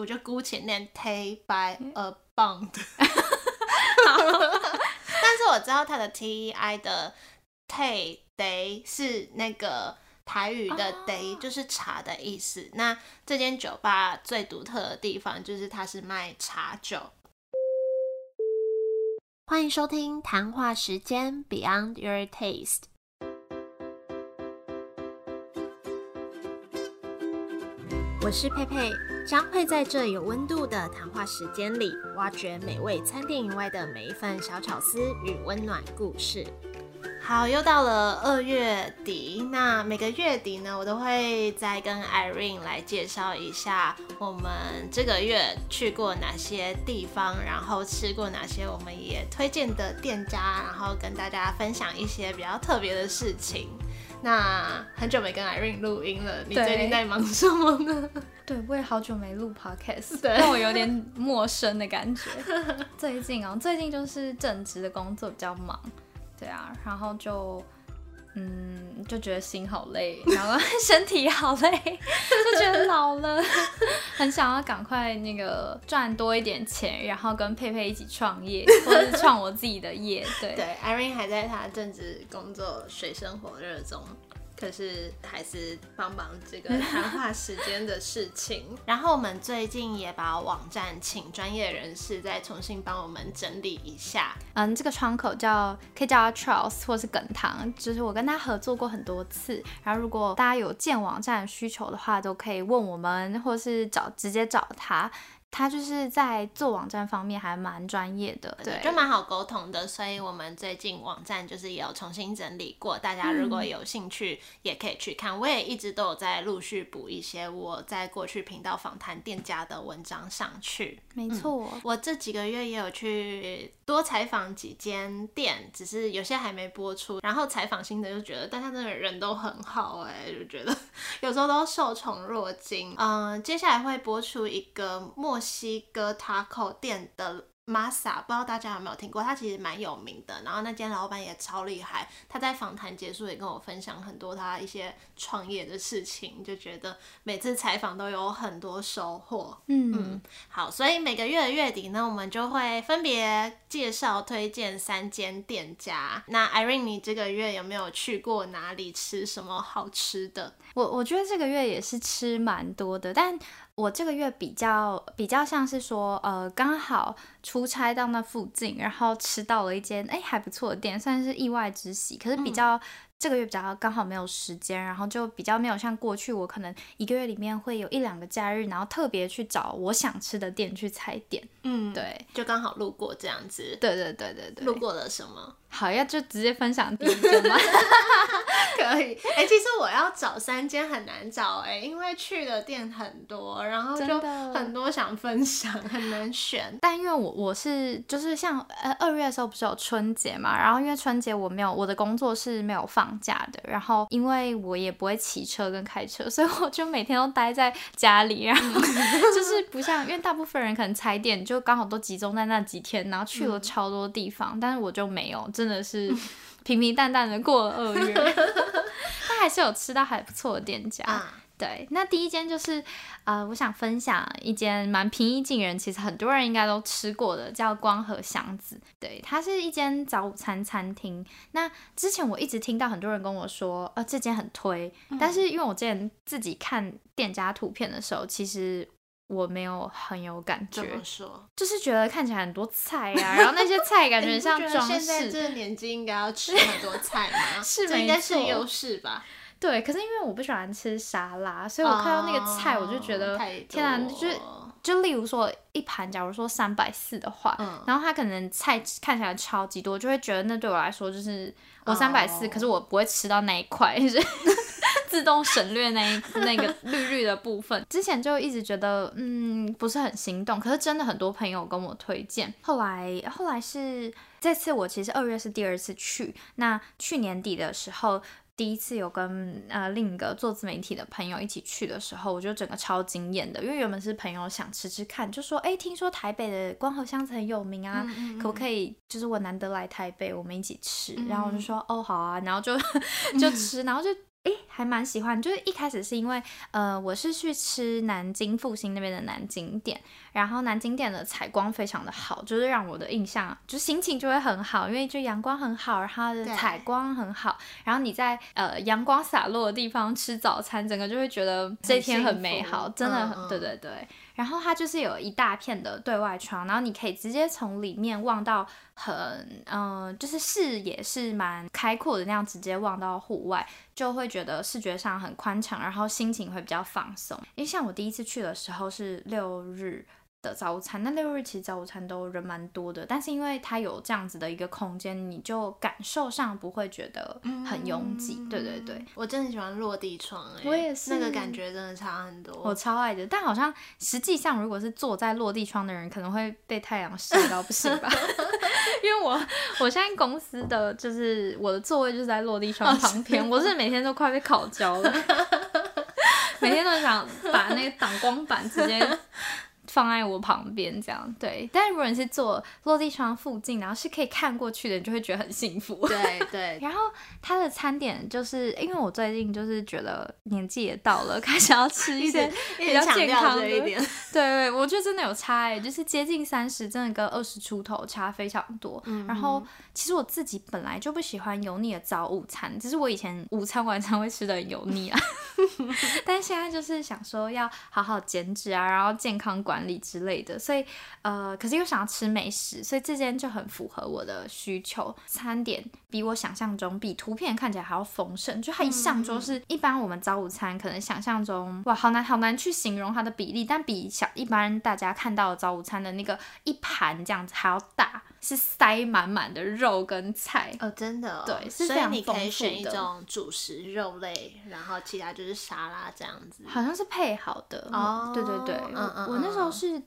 我就姑且念 Tay by a bond。但是我知道它的 T I 的 Tay day 是那个台语的 day，、就是茶的意思。那这间酒吧最独特的地方就是它是卖茶酒。欢迎收听谈话时间 Beyond Your Taste。我是佩佩，将会在这有温度的谈话时间里，挖掘美味餐点以外的每一份小巧思与温暖故事。好，又到了二月底，那每个月底呢，我都会再跟 Irene 来介绍一下我们这个月去过哪些地方，然后吃过哪些我们也推荐的店家，然后跟大家分享一些比较特别的事情。那很久没跟 Irene 录音了，你最近在忙什么呢？对，我也好久没录 podcast，对让我有点陌生的感觉。最近哦，最近就是正职的工作比较忙，对啊，然后就嗯，就觉得心好累，然后 身体好累，就觉得老了，很想要赶快那个赚多一点钱，然后跟佩佩一起创业，或者是创我自己的业，对。对，Irene 还在他正职工作水深火热中，可是还是帮忙这个谈话时间的事情。然后我们最近也把网站请专业人士再重新帮我们整理一下。嗯，这个窗口叫可以叫他 Charles 或是耿堂，就是我跟他合作过很多次。然后如果大家有建网站需求的话，都可以问我们，或是找直接找他。他就是在做网站方面还蛮专业的，对，就蛮好沟通的，所以我们最近网站就是也有重新整理过，大家如果有兴趣也可以去看。我也一直都有在陆续补一些我在过去频道访谈店家的文章上去。没错。我这几个月也有去多采访几间店，只是有些还没播出。然后采访新的就觉得大家真的人都很好哎、就觉得有时候都受宠若惊。嗯，接下来会播出一个墨西哥 taco 店的。Masa，不知道大家有没有听过？他其实蛮有名的，然后那间老板也超厉害。他在访谈结束也跟我分享很多他一些创业的事情，就觉得每次采访都有很多收获。嗯嗯，好，所以每个月的月底呢，我们就会分别介绍推荐三间店家。那 Irene，你这个月有没有去过哪里吃什么好吃的？我我觉得这个月也是吃蛮多的，但我这个月比较比较像是说，呃，刚好出差到那附近，然后吃到了一间哎还不错的店，算是意外之喜。可是比较、这个月比较刚好没有时间，然后就比较没有像过去我可能一个月里面会有一两个假日，然后特别去找我想吃的店去踩点。嗯，对，就刚好路过这样子。对对对对对，路过了什么？好要就直接分享第一间吗？可以。哎、其实我要找三间很难找哎、因为去的店很多，然后就很多想分享，很难选。但因为我我是就是像呃二月的时候不是有春节嘛，然后因为春节我没有我的工作是没有放假的，然后因为我也不会骑车跟开车，所以我就每天都待在家里，然后 就是不像因为大部分人可能踩点就刚好都集中在那几天，然后去了超多地方，但是我就没有，真的是平平淡淡的过了二月，但还是有吃到还不错的店家。啊，对，那第一间就是，呃，我想分享一间蛮平易近人，其实很多人应该都吃过的，叫光和祥子。对，它是一间早午餐餐厅。那之前我一直听到很多人跟我说，呃，这间很推，但是因为我之前自己看店家图片的时候，其实我没有很有感怎觉，么说？就是觉得看起来很多菜啊，然后那些菜感觉像装现在饰。这个年纪应该要吃很多菜吗？是这应该是优势吧？对，可是因为我不喜欢吃沙拉，所以我看到那个菜，我就觉得、天哪，就是就例如说一盘，假如说三百四的话，嗯然后它可能菜看起来超级多，就会觉得那对我来说就是我三百四，哦可是我不会吃到那一块，就 是自动省略那一那个 绿绿的部分。之前就一直觉得嗯不是很心动，可是真的很多朋友跟我推荐，后来后来是这次我其实二月是第二次去，那去年底的时候。第一次有跟呃另一个做自媒体的朋友一起去的时候，我就整个超惊艳的，因为原本是朋友想吃吃看，就说哎，听说台北的光和香子很有名啊，嗯可不可以就是我难得来台北，我们一起吃，嗯然后我就说哦好啊，然后就 就吃，然后就哎还还蛮喜欢，就是一开始是因为呃，我是去吃南京复兴那边的南京店，然后南京店的采光非常的好，就是让我的印象就心情就会很好，因为就阳光很好，然后它的采光很好，然后你在呃阳光洒落的地方吃早餐，整个就会觉觉得这一天很美好，真的很、嗯嗯对对对。然后它就是有一大片的对外窗，然后你可以直接从里面望到很，嗯、就是视野是蛮开阔的那样，直接望到户外，就会觉得视觉上很宽敞，然后心情会比较放松。因为像我第一次去的时候是六日。的早午餐，那六日其实早午餐都人蛮多的，但是因为它有这样子的一个空间，你就感受上不会觉得很拥挤。对对对，，我真的很喜欢落地窗、欸，我也是那个感觉真的差很多。我超爱的，但好像实际上，如果是坐在落地窗的人，可能会被太阳晒到不行吧？因为我我现在公司的就是我的座位就是在落地窗旁边，我是每天都快被烤焦了，每天都想把那个挡光板直接。放在我旁边，这样对。但如果你是坐落地窗附近，然后是可以看过去的，你就会觉得很幸福。对对，然后它的餐点就是因为我最近就是觉得年纪也到了，开始要吃一些比较健康的一点。对对，我觉得真的有差哎，就是接近三十，真的跟二十出头差非常多。嗯然后其实我自己本来就不喜欢油腻的早午餐，只是我以前午餐晚餐会吃的很油腻啊，但是现在就是想说要好好减脂啊，然后健康管理之类的，所以呃，可是又想要吃美食，所以这间就很符合我的需求。餐点比我想象中比图片看起来还要丰盛，就它一上桌是一般我们早午餐可能想象中哇，好难好难去形容它的比例，但比小一般大家看到的早午餐的那个一盘这样子还要大，是塞满满的肉跟菜。哦，真的、哦，对是所以你可非常丰富以选一种主食肉类，然后其他就是沙拉这样子。好像是配好的。哦对对对，嗯嗯我我那时候嗯。是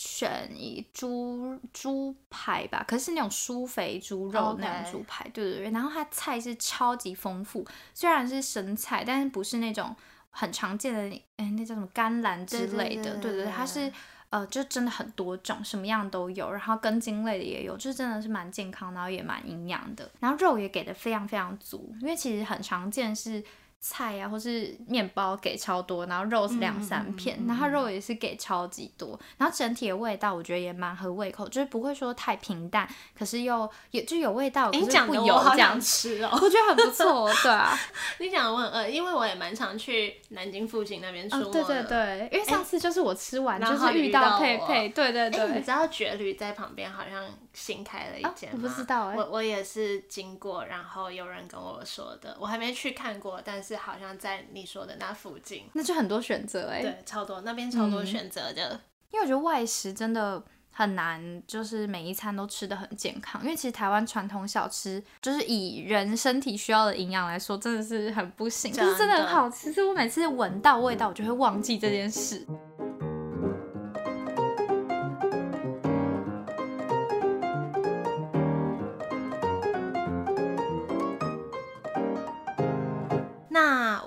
选一猪猪排吧，可是那种酥肥猪肉那种猪排对对对，然后它菜是超级丰富，虽然是生菜，但是不是那种很常见的，哎，那叫什么甘蓝之类的，对对对，对它是。呃，就真的很多种，什么样都有，然后根茎类的也有，就是真的是蛮健康，然后也蛮营养的，然后肉也给的非常非常足，因为其实很常见是菜呀、或是面包给超多，然后肉是两三片，嗯嗯嗯嗯然后肉也是给超级多，然后整体的味道我觉得也蛮合胃口，就是不会说太平淡，可是又也就有味道，哎，可是不油这样我好想，吃哦。我觉得很不错，对啊，你讲的我很饿，因为我也蛮常去南京附近那边出哦没的。对对对，因为上次就是我吃完就是遇遇到到佩我佩，对对哎、你知，道绝旅在旁边好像新开了一啊间吗？我不知道哎我我也是经过，然后有人跟我说的，我还没去看过，但是好像在你说的那附近，那就很多选择哎，对，超多那边超多嗯选择的。因为我觉得外食真的很难，就是每一餐都吃的很健康。因为其实台湾传统小吃，就是以人身体需要的营养来说，真的是很不行，就是真的很好吃。是我每次闻到味道，我就会忘记这件事。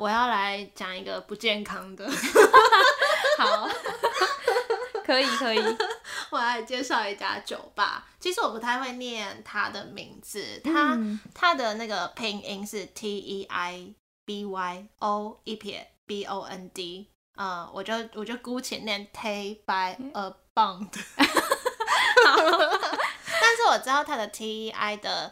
我要来讲一个不健康的，好，可以可以，我来介绍一家酒吧。其实我不太会念它的名字，它、嗯。它的那个拼音是 T E I B Y O 一撇 B O N D，呃，我就我就姑且念 Tay by a Bond。但是我知道它的 T E I 的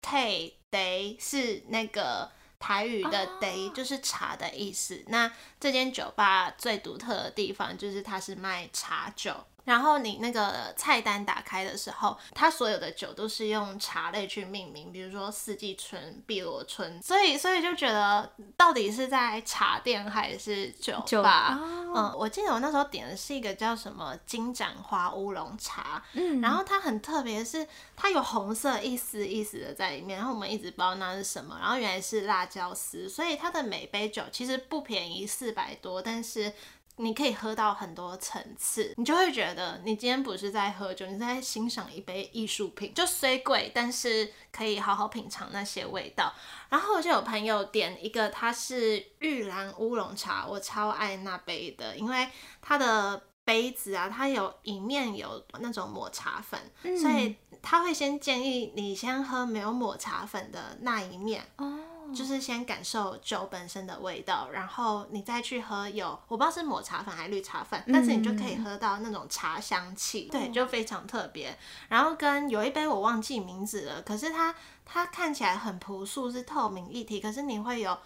Tay Day 是那个台语的哦 Day，、就是茶的意思。那这间酒吧最独特的地方就是它是卖茶酒。然后你那个菜单打开的时候，它所有的酒都是用茶类去命名，比如说四季春、碧螺春，所以所以就觉得到底是在茶店还是酒酒吧？哦嗯，我记得我那时候点的是一个叫什么金盏花乌龙茶，嗯然后它很特别，是它有红色一丝一丝的在里面，然后我们一直不知道那是什么，然后原来是辣椒丝，所以它的每杯酒其实不便宜，四百多，但是。你可以喝到很多层次，你就会觉得你今天不是在喝酒，你是在欣赏一杯艺术品。就虽贵，但是可以好好品尝那些味道。然后我就有朋友点一个，它是玉兰乌龙茶，我超爱那杯的，因为它的杯子啊，它有一面有那种抹茶粉，所以他会先建议你先喝没有抹茶粉的那一面。哦，就是先感受酒本身的味道，然后你再去喝有我不知道是抹茶粉还是绿茶粉，但是你就可以喝到那种茶香气，对，就非常特别。然后跟有一杯我忘记名字了，可是它它看起来很朴素，是透明一体，可是你会有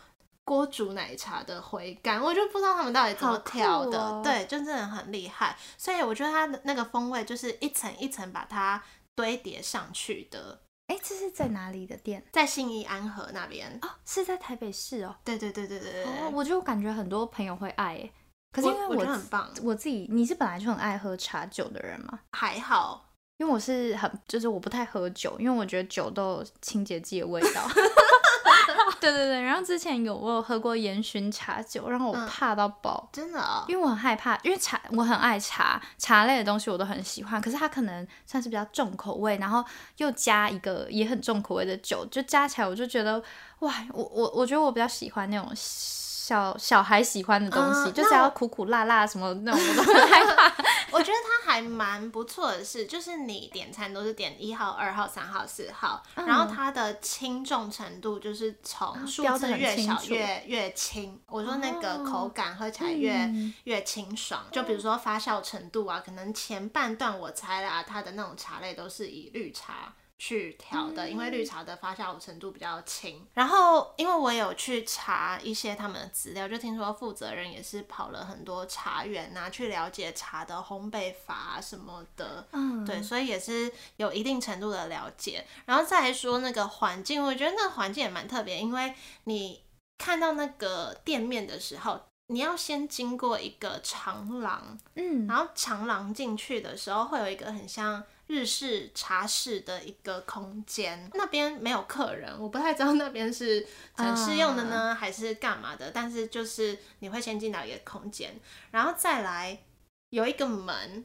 锅煮奶茶的回甘，我就不知道他们到底怎么调的，对，就真的很厉害。所以我觉得它的那个风味就是一层一层把它堆叠上去的。哎，这是在哪里的店？在信义安和那边哦，是在台北市哦。对对对对对对。哦，我就感觉很多朋友会爱哎，可是因为我很棒，我自己你是本来就很爱喝茶酒的人吗？还好，因为我是很就是我不太喝酒，因为我觉得酒都有清洁剂的味道。对对对，然后之前有我有喝过烟熏茶酒，让我怕到爆，真的哦，因为我很害怕，因为茶我很爱茶，茶类的东西我都很喜欢，可是它可能算是比较重口味，然后又加一个也很重口味的酒，就加起来我就觉得，哇，我我我觉得我比较喜欢那种。小小孩喜欢的东西，就是要苦苦辣辣什么那种，我都很 害怕。我觉得它还蛮不错的是，就是你点餐都是点一号、二号、三号、四号，然后它的轻重程度就是从数字越小越越轻。我说那个口感喝起来越越清爽。就比如说发酵程度啊，可能前半段我猜啦，它的那种茶类都是以绿茶。去调的，因为绿茶的发酵程度比较轻。然后，因为我有去查一些他们的资料，就听说负责人也是跑了很多茶园啊，去了解茶的烘焙法什么的。嗯，对，所以也是有一定程度的了解。然后再来说那个环境，我觉得那个环境也蛮特别，因为你看到那个店面的时候，你要先经过一个长廊，嗯，然后长廊进去的时候会有一个很像。日式茶室的一个空间，那边没有客人，我不太知道那边是展示用的呢，还是干嘛的。但是就是你会先进到一个空间，然后再来有一个门。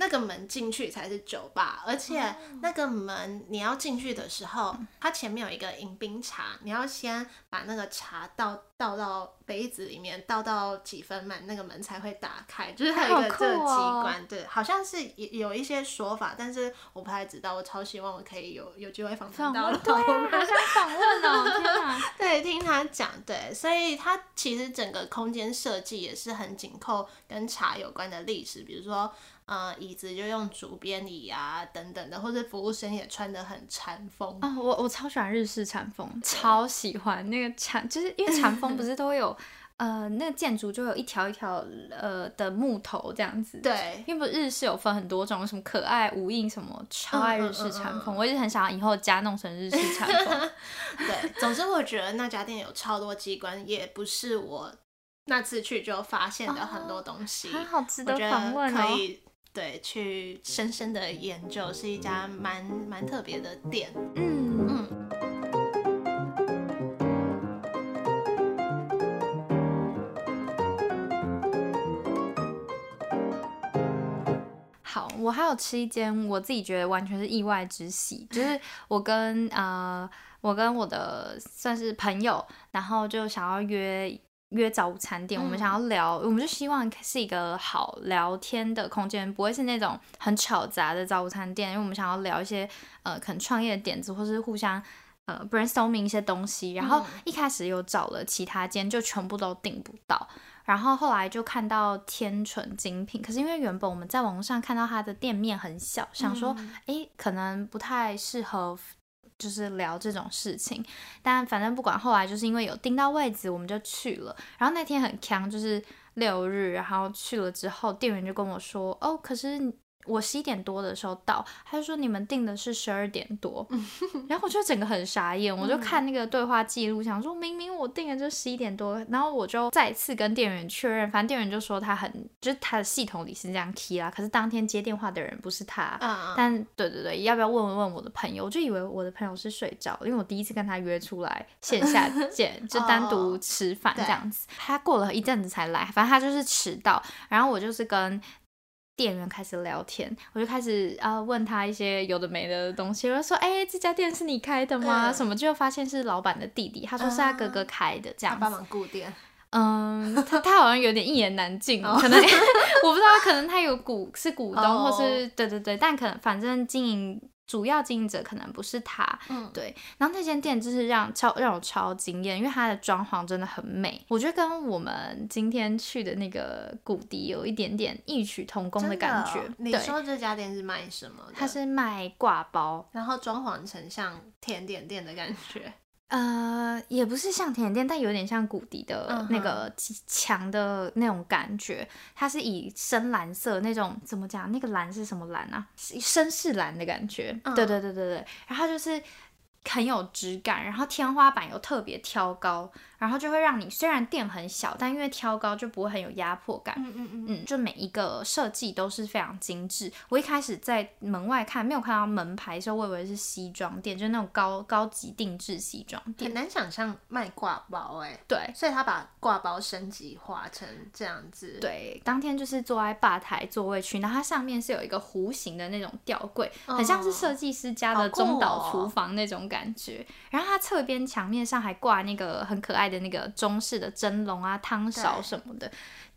那个门进去才是酒吧，而且那个门你要进去的时候，它前面有一个迎宾茶，你要先把那个茶倒倒到杯子里面，倒到几分满，那个门才会打开。就是它有一个这个机关，对，好像是有一些说法，但是我不太知道。我超希望我可以有有机会访问到，对，好想访问哦，天哪！对，听他讲，对，所以他其实整个空间设计也是很紧扣跟茶有关的历史，比如说。呃，椅子就用竹编椅啊，等等的，或者服务生也穿的很禅风啊。我我超喜欢日式禅风，超喜欢那个禅，就是因为禅风不是都有呃，那个建筑就有一条一条呃的木头这样子。对，因为不日式有分很多种，什么可爱无印什么，超爱日式禅风，我一直很想以后家弄成日式 禅风。对，总之我觉得那家店有超多机关，也不是我那次去就发现的很多东西，好值得访问哦。对，去深深的研究，是一家蛮蛮特别的店。嗯嗯。好，我还有吃一间，我自己觉得完全是意外之喜，就是我跟呃，我跟我的算是朋友，然后就想要约。约早午餐店，我们想要聊，我们就希望是一个好聊天的空间，不会是那种很吵杂的早午餐店，因为我们想要聊一些呃可能创业的点子，或是互相呃 brainstorming 一些东西。然后一开始有找了其他间，就全部都订不到，然后后来就看到天纯精品，可是因为原本我们在网络上看到它的店面很小，想说哎可能不太适合。就是聊这种事情，但反正不管，后来就是因为有订到位子，我们就去了。然后那天很强，就是六日，然后去了之后，店员就跟我说：“哦，可是。”我十一点多的时候到，他就说你们订的是十二点多，然后我就整个很傻眼，我就看那个对话记录，想说明明我订的就十一点多，然后我就再次跟店员确认，反正店员就说他很，就是他的系统里是这样 key 啦，可是当天接电话的人不是他，但对对对，要不要问问我的朋友？我就以为我的朋友是睡着，因为我第一次跟他约出来线下见，就单独吃饭这样子，他过了一阵子才来，反正他就是迟到，然后我就是跟。店员开始聊天，我就开始啊问他一些有的没的东西，我就说：“哎，这家店是你开的吗？什么？”就发现是老板的弟弟，他说是他哥哥开的，这样帮忙顾店。嗯，他他好像有点一言难尽，可能 我不知道，可能他有股是股东，哦或是对对对，但可能反正经营主要经营者可能不是他，嗯，对。然后那间店就是让超让我超惊艳，因为它的装潢真的很美，我觉得跟我们今天去的那个古迪有一点点异曲同工的感觉。哦你，说这家店是卖什么？它是卖挂包，然后装潢成像甜点店的感觉。呃，也不是像甜点店，但有点像谷底的那个墙的那种感觉。它是以深蓝色那种怎么讲？那个蓝是什么蓝啊？是绅士蓝的感觉。嗯对对对对对。然后就是很有质感，然后天花板又特别挑高，然后就会让你虽然店很小，但因为挑高就不会很有压迫感。嗯嗯嗯，嗯，就每一个设计都是非常精致。我一开始在门外看，没有看到门牌的时候，我以为是西装店，就是那种高高级定制西装店很。难想象卖挂包哎、对所以他把挂包升级化成这样子。，对，当天就是坐在吧台座位区，然后它上面是有一个弧形的那种吊柜，很像是设计师家的中岛哦厨房那种感觉。然后它侧边墙面上还挂那个很可爱的那个中式的蒸笼啊、汤勺什么的。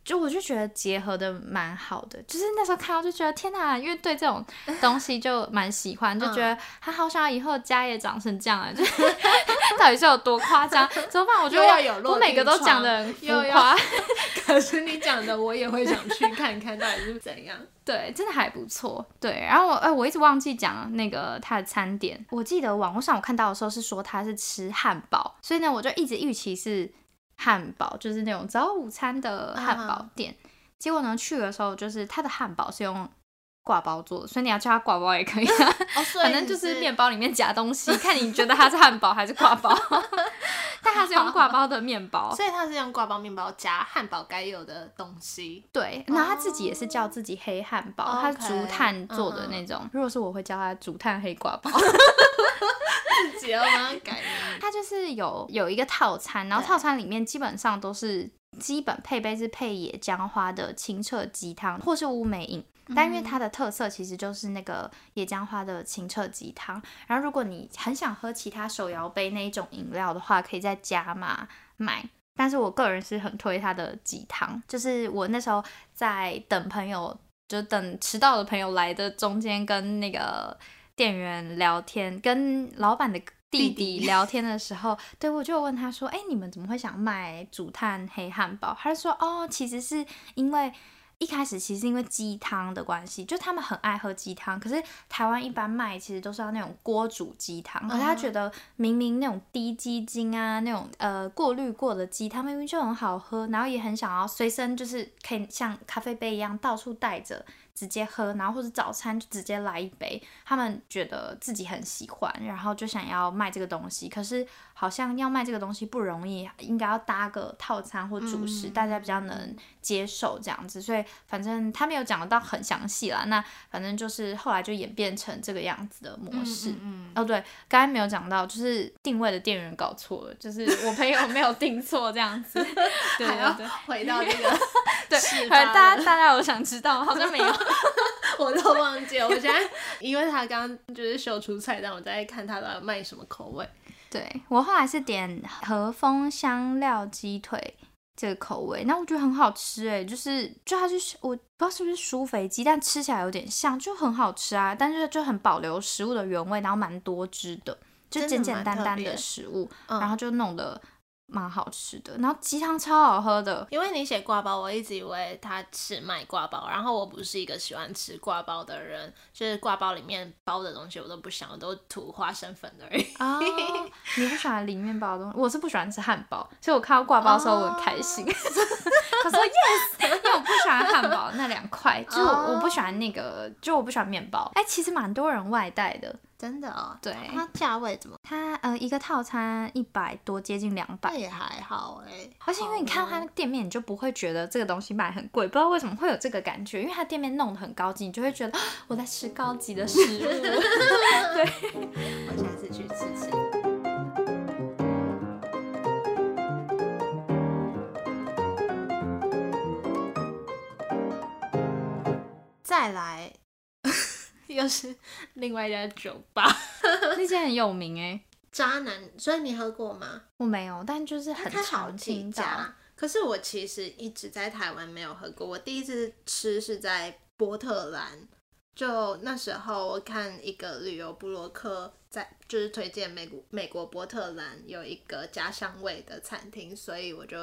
就我就觉得结合的蛮好的，就是那时候看到就觉得天哪，因为对这种东西就蛮喜欢，就觉得他好想要以后家也长成这样啊，就是 到底是有多夸张？怎么办？我觉得又要我有落我每个都讲的很浮又要夸。可是你讲的我也会想去看看到底是怎样。对，真的还不错。对，然后我呃，我一直忘记讲那个他的餐点。我记得网络上我看到的时候是说他是吃汉堡，所以呢，我就一直预期是汉堡，就是那种早午餐的汉堡店。结果呢，去的时候就是它的汉堡是用挂包做的，所以你要叫它挂包也可以、啊，哦，以反正就是面包里面夹东西，看你觉得它是汉堡还是挂包。但它是用挂包的面包，所以它是用挂包面包加汉堡该有的东西。对，然后他自己也是叫自己黑汉堡，哦他是 OK，竹炭做的嗯那种。如果是我会叫他竹炭黑挂包。自己要帮他改名。它就是有有一个套餐，然后套餐里面基本上都是基本配备是配野姜花的清澈鸡汤或是乌梅饮。但因为它的特色其实就是那个野姜花的清澈鸡汤，然后如果你很想喝其他手摇杯那一种饮料的话，可以再加嘛买。但是我个人是很推它的鸡汤，就是我那时候在等朋友，就等迟到的朋友来的中间，跟那个店员聊天，跟老板的弟弟聊天的时候，对我就问他说：“哎、你们怎么会想卖竹炭黑汉堡？”他就说：“哦，其实是因为。”一开始其实是因为鸡汤的关系，就他们很爱喝鸡汤，可是台湾一般卖其实都是要那种锅煮鸡汤，可是他觉得明明那种低鸡精啊，那种呃过滤过的鸡汤明明就很好喝，然后也很想要随身就是可以像咖啡杯一样到处带着直接喝，然后或者早餐就直接来一杯，他们觉得自己很喜欢，然后就想要卖这个东西，可是好像要卖这个东西不容易，应该要搭个套餐或主食，嗯大家比较能接受这样子，所以反正他没有讲得到很详细啦，那反正就是后来就演变成这个样子的模式。嗯，哦，对，刚才没有讲到，就是定位的店员搞错了，就是我朋友没有定错这样子。对还要对对回到这个 对，反正大家大家有想知道，好像没有。我都忘记了。我现在因为他刚刚就是秀出菜单，我在看他的卖什么口味。对我后来是点和风香料鸡腿这个口味，那我觉得很好吃哎，就是就它是我不知道是不是酥肥鸡，但吃起来有点像，就很好吃啊，但是就很保留食物的原味，然后蛮多汁的，就简简单单的食物，嗯然后就弄得蛮好吃的，然后鸡汤超好喝的，因为你写挂包，我一直以为他是卖挂包，然后我不是一个喜欢吃挂包的人，就是挂包里面包的东西我都不想，我都涂花生粉而已。哦，你不喜欢里面包的东西，我是不喜欢吃汉堡，所以我看到挂包的时候我很开心。他说 yes，因为我不喜欢汉堡那两块，就我我不喜欢那个，就我不喜欢面包。哎、其实蛮多人外带的，真的哦，对它价位怎么？它呃一个套餐一百多，接近两百。也还好哎、而且因为你看到它那个店面，你就不会觉得这个东西卖很贵，不知道为什么会有这个感觉，因为它店面弄得很高级，你就会觉得啊我在吃高级的食物。对我下次去吃吃。再来，又是另外一家酒吧，那间很有名哎、渣男，所以你喝过吗？我没有，但就是很它好听到。家，可是我其实一直在台湾没有喝过，我第一次吃是在波特兰，就那时候我看一个旅游部落客在就是推荐美国美国波特兰有一个家乡味的餐厅，所以我就。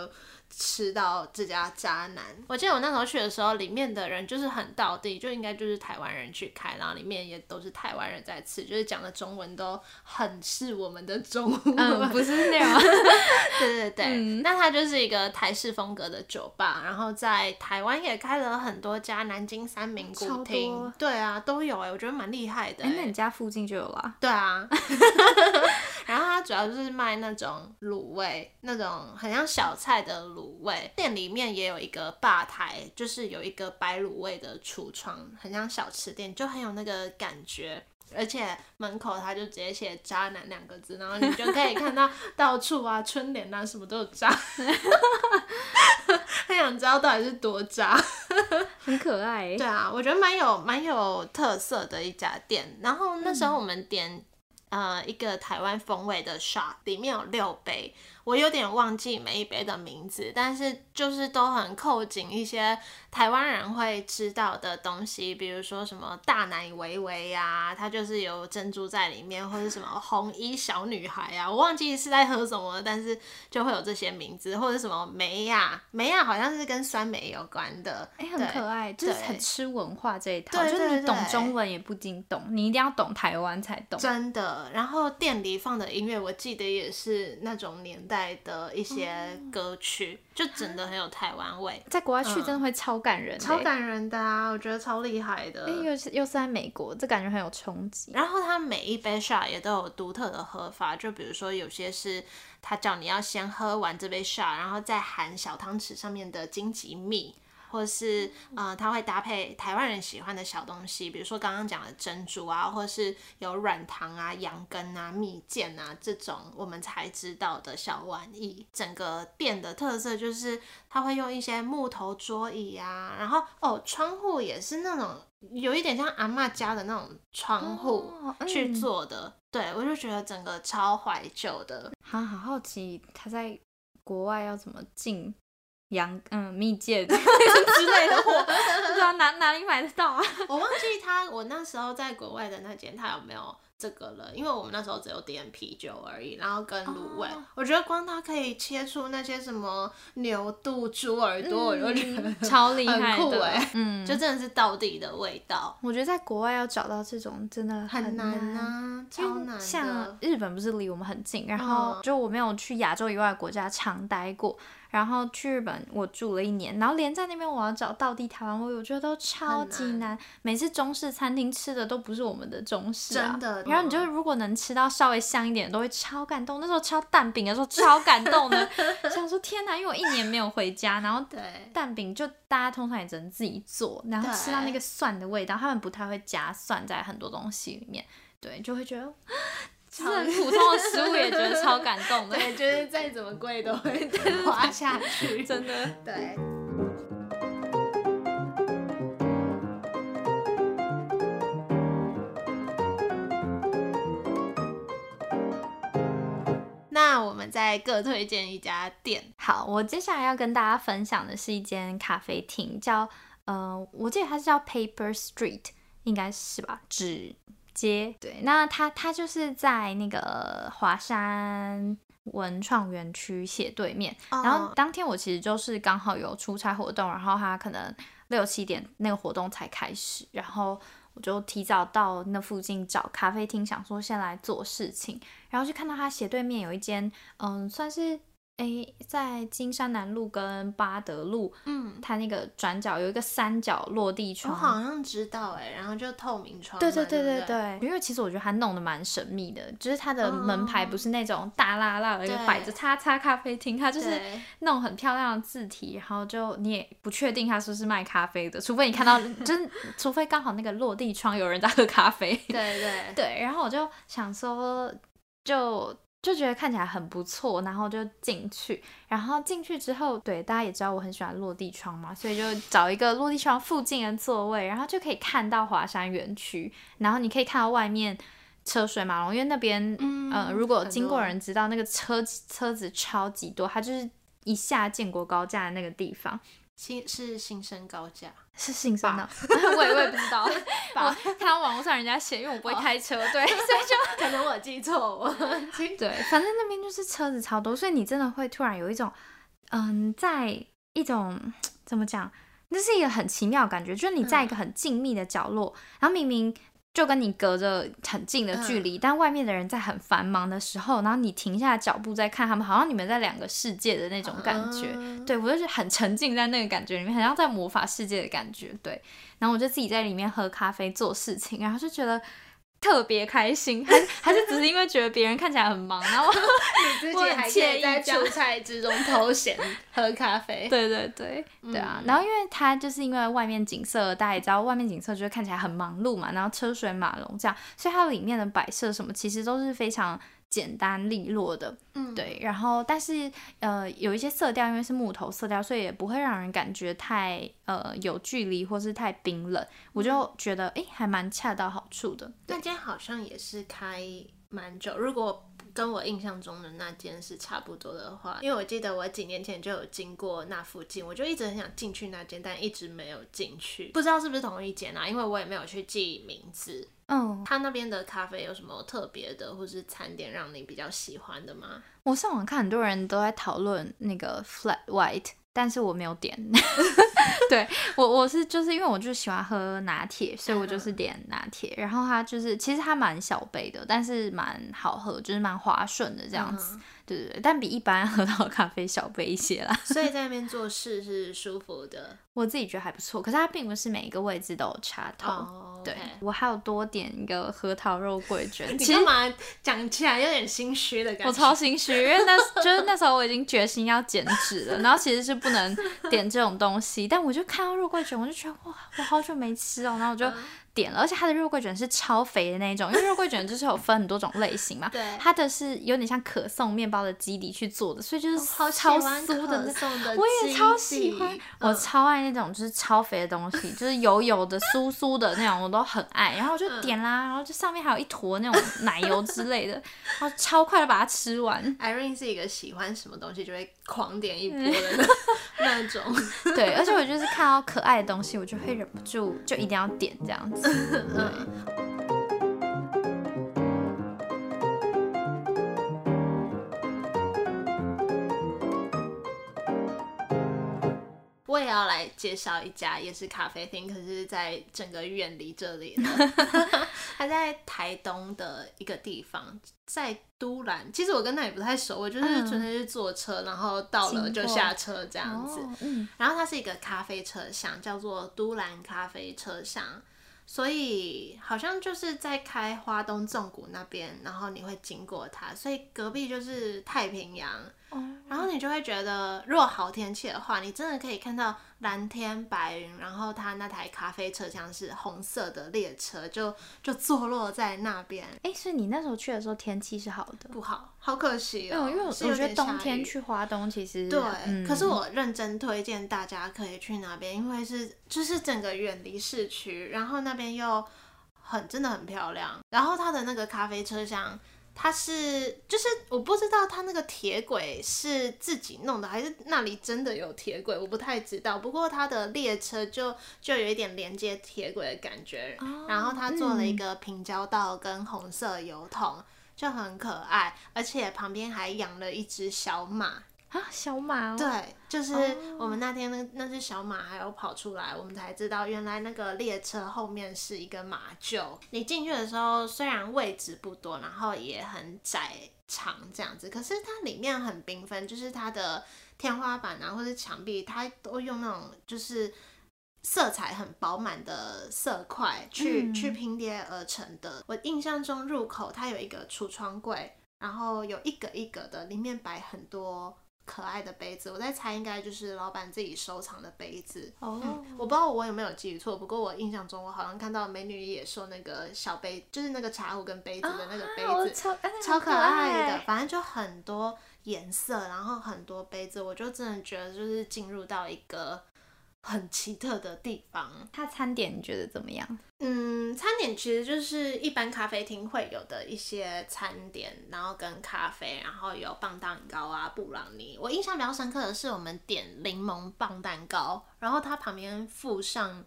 吃到这家渣男，我记得我那时候去的时候，里面的人就是很道地，就应该就是台湾人去开，然后里面也都是台湾人在吃，就是讲的中文都很是我们的中文，不是那样。对对对，那它就是一个台式风格的酒吧，然后在台湾也开了很多家，南京三明古厅，对啊，都有哎，我觉得蛮厉害的。哎，那你家附近就有啦？对啊。然后它主要就是卖那种卤味，那种很像小菜的卤味。店里面也有一个吧台，就是有一个白卤味的橱窗，很像小吃店，就很有那个感觉。而且门口他就直接写“渣男”两个字，然后你就可以看到到处啊，春联啊，什么都有渣。很想知道到底是多渣，很可爱。对啊，我觉得蛮有蛮有特色的一家店。然后那时候我们点。呃，一个台湾风味的 shot，里面有六杯。我有点忘记每一杯的名字，但是就是都很扣紧一些台湾人会知道的东西，比如说什么大奶维维呀，它就是有珍珠在里面，或者什么红衣小女孩啊，我忘记是在喝什么，但是就会有这些名字，或者什么梅呀，梅呀好像是跟酸梅有关的，哎，很可爱，就是很吃文化这一套，就是你懂中文也不仅懂，你一定要懂台湾才懂，真的。然后店里放的音乐，我记得也是那种年代。的一些歌曲，就真的很有台湾味，在国外去真的会超感人，超感人的啊！我觉得超厉害的，又是又是在美国，这感觉很有冲击。然后它每一杯 shot 也都有独特的喝法，就比如说有些是他叫你要先喝完这杯 shot，然后再含小汤匙上面的荆棘蜜。或是呃，它会搭配台湾人喜欢的小东西，比如说刚刚讲的珍珠啊，或是有软糖啊、羊羹啊、蜜饯啊这种我们才知道的小玩意。整个店的特色就是它会用一些木头桌椅啊，然后哦，窗户也是那种有一点像阿妈家的那种窗户去做的。对我就觉得整个超怀旧的。好好好奇他在国外要怎么进。羊嗯蜜饯 之类的货，不知道哪哪里买得到啊？我忘记他，我那时候在国外的那间，他有没有？这个了，因为我们那时候只有点啤酒而已，然后跟卤味，我觉得光它可以切出那些什么牛肚、猪耳朵，我就觉得超厉害的，嗯，就真的是到底的味道。我觉得在国外要找到这种真的很难啊，超难。像日本不是离我们很近，然后就我没有去亚洲以外国家常待过，然后去日本我住了一年，然后连在那边我要找到地台湾味，我觉得都超级难。每次中式餐厅吃的都不是我们的中式，真的。然后你就如果能吃到稍微香一点，都会超感动。那时候敲蛋饼的时候超感动的，想说天哪，因为我一年没有回家，然后蛋饼就大家通常也只能自己做，然后吃到那个蒜的味道，他们不太会加蒜在很多东西里面，对，就会觉得吃很普通的食物也觉得超感动的，对，就是再怎么贵都会花下去，真的，对。那我们再各推荐一家店。好，我接下来要跟大家分享的是一间咖啡厅，叫呃，我记得它是叫 Paper Street，应该是吧？纸街。对，那他他就是在那个华山文创园区斜对面。然后当天我其实就是刚好有出差活动，然后他可能六七点那个活动才开始，然后。我就提早到那附近找咖啡厅，想说先来做事情，然后就看到他斜对面有一间，嗯，算是。哎，在金山南路跟八德路，嗯，它那个转角有一个三角落地窗，我好像知道哎，然后就透明窗，对对对对对，因为其实我觉得它弄得蛮神秘的，就是它的门牌不是那种大辣辣的就摆着叉叉咖啡厅，它就是弄很漂亮的字体，然后就你也不确定它是不是卖咖啡的，除非你看到，真除非刚好那个落地窗有人在喝咖啡，对对。对，然后我就想说就。就觉得看起来很不错，然后就进去。然后进去之后，对大家也知道我很喜欢落地窗嘛，所以就找一个落地窗附近的座位，然后就可以看到华山园区。然后你可以看到外面车水马龙，因为那边，嗯，如果经过人知道那个车车子超级多，它就是。一下建国高架的那个地方，新是新生高架，是新生的，我也我也不知道，我看到网络上人家写，因为我不会开车，对，所以就可能我记错，我。对，反正那边就是车子超多，所以你真的会突然有一种，嗯，在一种怎么讲，那是一个很奇妙的感觉，就是你在一个很静谧的角落，然后明明。就跟你隔着很近的距离，但外面的人在很繁忙的时候，然后你停下脚步在看他们，好像你们在两个世界的那种感觉。对我就是很沉浸在那个感觉里面，很像在魔法世界的感觉。对，然后我就自己在里面喝咖啡做事情，然后就觉得。特别开心，还还是只是因为觉得别人看起来很忙，然后 你自己还可以在出差之中偷闲喝咖啡。对对对对啊！然后因为他就是因为外面景色，大家也知道外面景色就是看起来很忙碌嘛，然后车水马龙这样，所以它里面的摆设什么其实都是非常。简单利落的，嗯，对，然后但是呃有一些色调，因为是木头色调，所以也不会让人感觉太呃有距离或是太冰冷，我就觉得哎还蛮恰到好处的。那间好像也是开蛮久，如果跟我印象中的那间是差不多的话，因为我记得我几年前就有经过那附近，我就一直很想进去那间，但一直没有进去，不知道是不是同一间啊？因为我也没有去记名字。嗯，他那边的咖啡有什么特别的，或是餐点让你比较喜欢的吗？我上网看很多人都在讨论那个 flat white，但是我没有点。对我，我是就是因为我就喜欢喝拿铁，所以我就是点拿铁。然后它就是其实它蛮小杯的，但是蛮好喝，就是蛮滑顺的这样子。对对对，但比一般喝到的咖啡小杯一些啦。所以在那边做事是舒服的，我自己觉得还不错。可是它并不是每一个位置都有插头。对，我还有多点一个核桃肉桂卷。你干嘛讲起来有点心虚的感觉？我超心虚，因为那就是那时候我已经决心要减脂了，然后其实是不能点这种东西，但我就看到肉桂卷，我就觉得哇，我好久没吃哦，然后我就。点了，而且它的肉桂卷是超肥的那一种，因为肉桂卷就是有分很多种类型嘛。对。它的是有点像可颂面包的基底去做的，所以就是超超酥的。我也超喜欢，我超爱那种就是超肥的东西，就是油油的、酥酥的那种，我都很爱。然后我就点啦，然后就上面还有一坨那种奶油之类的，然后超快的把它吃完。Irene 是一个喜欢什么东西就会狂点一波的 那种。对，而且我就是看到可爱的东西，我就会忍不住就一定要点这样子。我也要来介绍一家，也是咖啡厅，可是在整个远离这里，它在台东的一个地方，在都兰。其实我跟那也不太熟，我就是纯粹是坐车，然后到了就下车这样子。嗯，然后它是一个咖啡车厢，叫做都兰咖啡车厢。所以好像就是在开花东纵谷那边，然后你会经过它，所以隔壁就是太平洋。然后你就会觉得，如果好天气的话，你真的可以看到蓝天白云，然后它那台咖啡车厢是红色的列车，就就坐落在那边。哎，所以你那时候去的时候天气是好的？不好，好可惜哦。因为我觉得冬天去华东其实对，可是我认真推荐大家可以去那边，因为是就是整个远离市区，然后那边又很真的很漂亮，然后它的那个咖啡车厢。它是，就是我不知道它那个铁轨是自己弄的，还是那里真的有铁轨，我不太知道。不过它的列车就就有一点连接铁轨的感觉，然后它做了一个平交道跟红色油桶，就很可爱，而且旁边还养了一只小马。啊，小马哦，对，就是我们那天那那只小马还有跑出来，我们才知道原来那个列车后面是一个马厩。你进去的时候虽然位置不多，然后也很窄长这样子，可是它里面很缤纷，就是它的天花板啊或者墙壁，它都用那种就是色彩很饱满的色块去去拼叠而成的。我印象中入口它有一个橱窗柜，然后有一格一格的，里面摆很多。可爱的杯子，我在猜应该就是老板自己收藏的杯子。哦，我不知道我有没有记错，不过我印象中我好像看到美女野兽那个小杯，就是那个茶壶跟杯子的那个杯子，超超可爱的。反正就很多颜色，然后很多杯子，我就真的觉得就是进入到一个很奇特的地方。它餐点你觉得怎么样？嗯，餐点点其实就是一般咖啡厅会有的一些餐点，然后跟咖啡，然后有棒蛋糕啊、布朗尼。我印象比较深刻的是我们点柠檬棒蛋糕，然后它旁边附上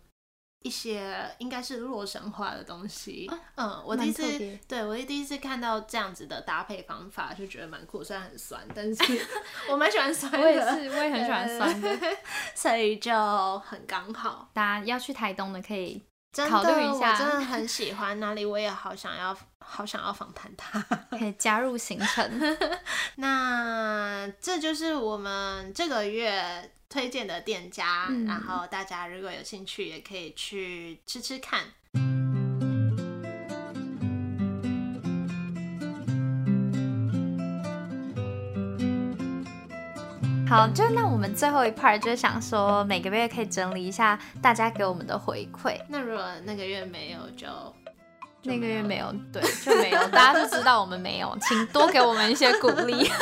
一些应该是洛神花的东西。嗯，我第一次对我第一次看到这样子的搭配方法，就觉得蛮酷，虽然很酸，但是 我蛮喜欢酸的。我也是，我也很喜欢酸的。所以就很刚好。大家要去台东的可以考虑一下我真的很喜欢哪里，我也好想要，好想要访谈他。可以加入行程。那这就是我们这个月推荐的店家，嗯然后大家如果有兴趣，也可以去吃吃看。好，就那我们最后一 part 就想说，每个月可以整理一下大家给我们的回馈。那如果那个月没有就，就那个月没有，对，就没有，大家就知道我们没有，请多给我们一些鼓励。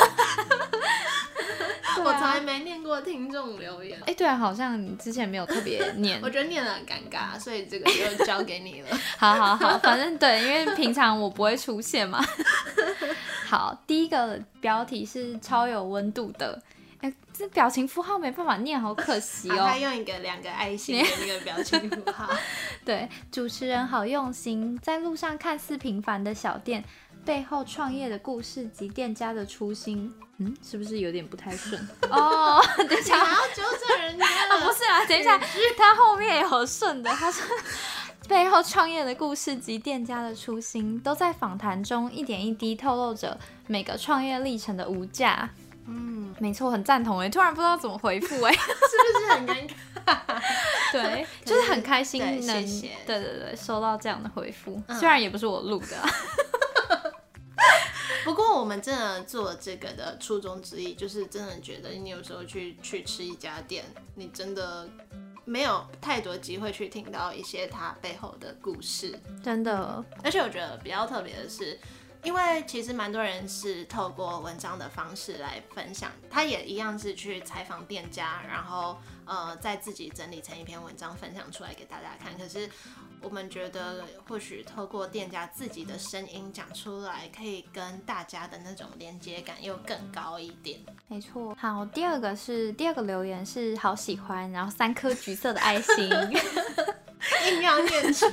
我从来没念过听众留言，哎、对啊，好像你之前没有特别念 我。觉得念的很尴尬，所以这个就交给你了。好好好，反正对，因为平常我不会出现嘛。好，第一个标题是超有温度的，哎、这表情符号没办法念，好可惜，哦他。用一个两个爱心的那个表情符号。对，主持人好用心，在路上看似平凡的小店背后创业的故事及店家的初心，嗯，是不是有点不太顺？哦，等一下，想要纠正人家啊，不是啊，等一下，他后面有顺的，他说背后创业的故事及店家的初心，都在访谈中一点一滴透露着每个创业历程的无价。嗯，没错，很赞同哎，突然不知道怎么回复哎，是不是很尴尬？对，就是很开心能，谢谢。对对对，收到这样的回复，嗯。虽然也不是我录的。啊、不过我们真的做这个的初衷之一，就是真的觉得你有时候去去吃一家店，你真的没有太多机会去听到一些它背后的故事。真的，而且我觉得比较特别的是，因为其实蛮多人是透过文章的方式来分享，他也一样是去采访店家，然后呃再自己整理成一篇文章分享出来给大家看。可是我们觉得，或许透过店家自己的声音讲出来，可以跟大家的那种连接感又更高一点。没错。好，第二个是第二个留言是好喜欢，然后三颗橘色的爱心。硬要念出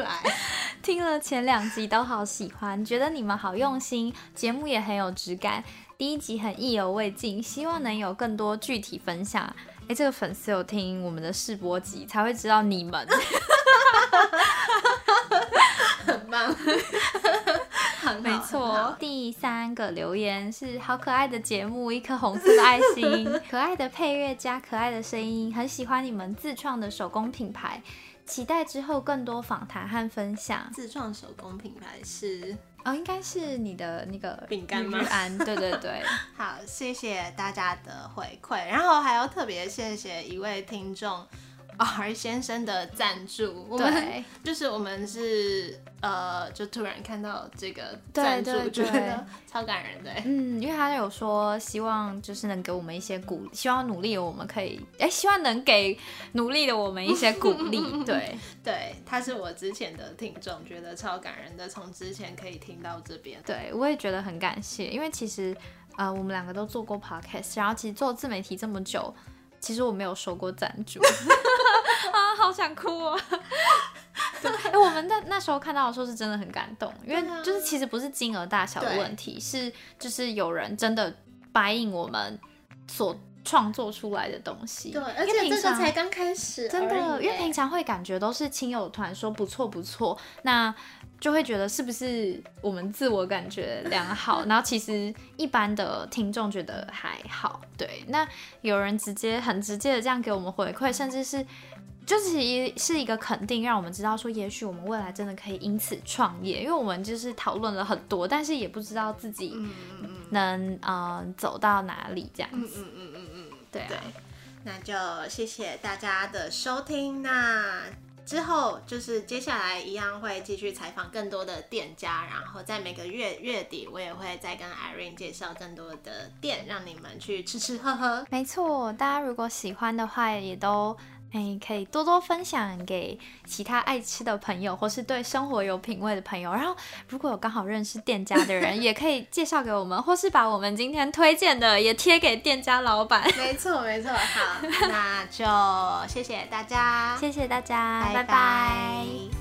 来，听了前两集都好喜欢，觉得你们好用心，节目也很有质感。第一集很意犹未尽，希望能有更多具体分享。哎，这个粉丝有听我们的试播集才会知道你们。很棒，很好没错，第三个留言是好可爱的节目，一颗红色的爱心，可爱的配乐加可爱的声音，很喜欢你们自创的手工品牌，期待之后更多访谈和分享。自创手工品牌是？哦，应该是你的那个饼干吗？安，对对对，好，谢谢大家的回馈，然后还要特别谢谢一位听众 R 先生的赞助。我们对 就是我们是呃，就突然看到这个对赞助，觉得超感人的欸。嗯，因为他有说希望就是能给我们一些鼓励，希望努力的我们可以，哎，希望能给努力的我们一些鼓励，对，对，他是我之前的听众，觉得超感人的，从之前可以听到这边。对，我也觉得很感谢，因为其实呃，我们两个都做过 podcast，然后其实做自媒体这么久，其实我没有收过赞助 啊，好想哭哦。对，哎、我们那那时候看到的时候是真的很感动，因为就是其实不是金额大小的问题，是就是有人真的答应我们所创作出来的东西。对，而且这个才刚开始真的，因为平常会感觉都是亲友团说不错不错，那就会觉得是不是我们自我感觉良好，然后其实一般的听众觉得还好。对，那有人直接很直接的这样给我们回馈，甚至是。就是一是一个肯定，让我们知道说，也许我们未来真的可以因此创业，因为我们就是讨论了很多，但是也不知道自己能呃走到哪里这样嗯子。嗯嗯嗯嗯，对啊对，那就谢谢大家的收听。那之后就是接下来一样会继续采访更多的店家，然后在每个月月底我也会再跟 Irene 介绍更多的店，让你们去吃吃喝喝。没错，大家如果喜欢的话，也都哎，可以多多分享给其他爱吃的朋友，或是对生活有品味的朋友。然后，如果有刚好认识店家的人，也可以介绍给我们，或是把我们今天推荐的也贴给店家老板。没错，没错。好，那就谢谢大家，谢谢大家，拜拜。